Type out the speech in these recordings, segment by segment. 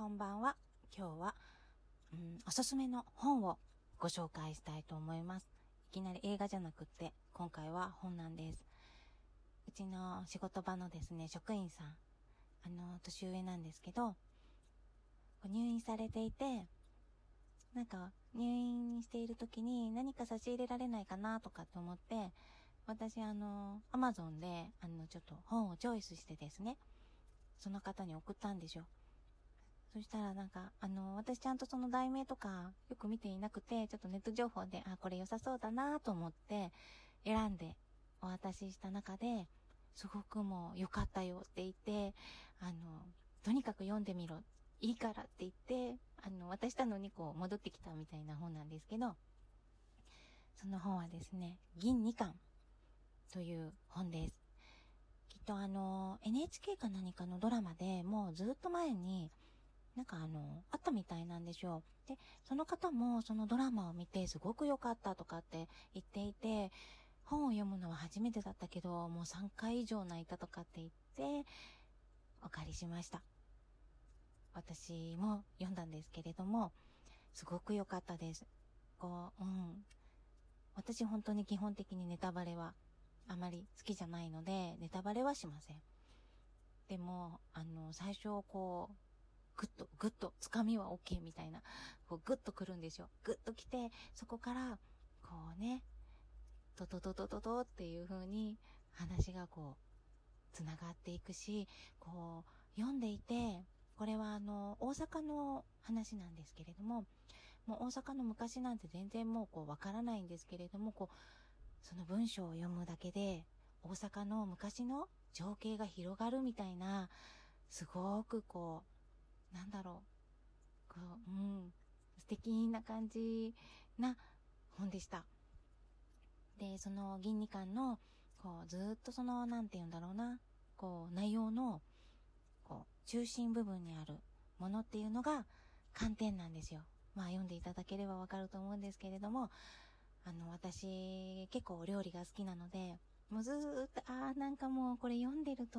こんばんは。今日は、うん、おすすめの本をご紹介したいと思います。いきなり映画じゃなくって、今回は本なんです。うちの仕事場のですね、職員さん、あの、年上なんですけど、入院されていて、なんか、入院している時に何か差し入れられないかなとかって思って、私あの、アマゾンで、あの、ちょっと本をチョイスしてですね、その方に送ったんですよ。そしたらなんか、あの、私ちゃんとその題名とかよく見ていなくて、ちょっとネット情報で、あ、これ良さそうだなと思って選んでお渡しした中で、すごくもう良かったよって言って、あの、とにかく読んでみろ。いいからって言って、あの、渡したのにこう戻ってきたみたいな本なんですけど、その本はですね、銀2巻という本です。きっとあの、NHK か何かのドラマでもうずっと前に、なんかあの、あったみたいなんですよ。で、その方もそのドラマを見てすごく良かったとかって言っていて、本を読むのは初めてだったけど、もう3回以上泣いたとかって言って、お借りしました。私も読んだんですけれども、すごく良かったです。こう、うん。私本当に基本的にネタバレはあまり好きじゃないので、ネタバレはしません。でも、あの、最初こう、つかみは OK みたいな、こう、ぐっと来るんですよ。ぐっと来て、そこから、こうね、トトトトトトっていう風に話がこう、繋がっていくし、こう、読んでいて、これはあの、大阪の話なんですけれども、もう大阪の昔なんて全然もうこうわからないんですけれども、こう、その文章を読むだけで、大阪の昔の情景が広がるみたいな、すごくこう、なんだろう、こう、うん、素敵な感じな本でした。で、その銀二巻の、こう、ずっとその、なんて言うんだろうな、こう、内容の、こう、中心部分にあるものっていうのが、寒天なんですよ。まあ、読んでいただければわかると思うんですけれども、あの、私、結構お料理が好きなので、もうずーっと、ああ、なんかもうこれ読んでると、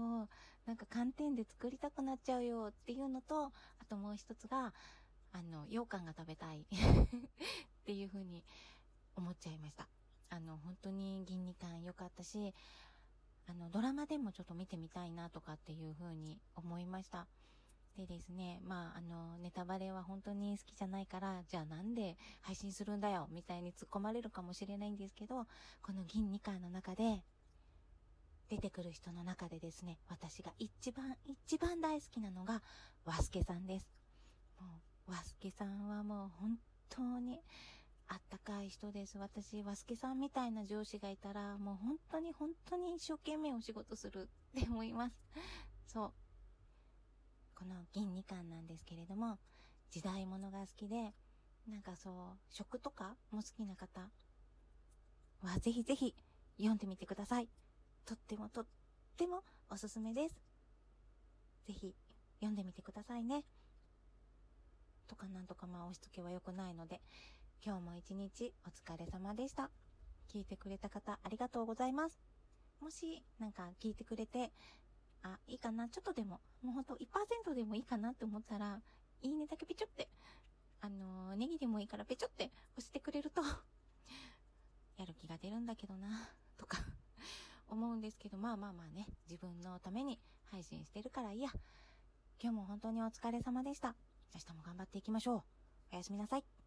なんか寒天で作りたくなっちゃうよっていうのと、あともう一つが、あの、羊羹が食べたい っていうふうに思っちゃいました。あの、本当に銀二感良かったし、あの、ドラマでもちょっと見てみたいなとかっていうふうに思いました。でですね、まあ、あの、ネタバレは本当に好きじゃないから、じゃあなんで配信するんだよ、みたいに突っ込まれるかもしれないんですけど、この銀二巻の中で、出てくる人の中でですね、私が一番一番大好きなのが、ワスケさんです。もう、ワスケさんはもう本当に、あったかい人です。私、ワスケさんみたいな上司がいたら、もう本当に本当に一生懸命お仕事するって思います。そう。この銀二巻なんですけれども、時代物が好きで、なんかそう、食とかも好きな方は、ぜひぜひ読んでみてください。とってもとってもおすすめです。ぜひ読んでみてくださいね。とかなんとかまあ押し付けは良くないので、今日も一日お疲れ様でした。聞いてくれた方ありがとうございます。もしなんか聞いてくれて、あ、いいかな、ちょっとでも、もうほんと1%でもいいかなって思ったら、いいねだけペチョって、あのー、ネギでもいいからペチョって押してくれると やる気が出るんだけどな、とか思うんですけど、まあまあまあね、自分のために配信してるからいいや。今日も本当にお疲れ様でした。明日も頑張っていきましょう。おやすみなさい。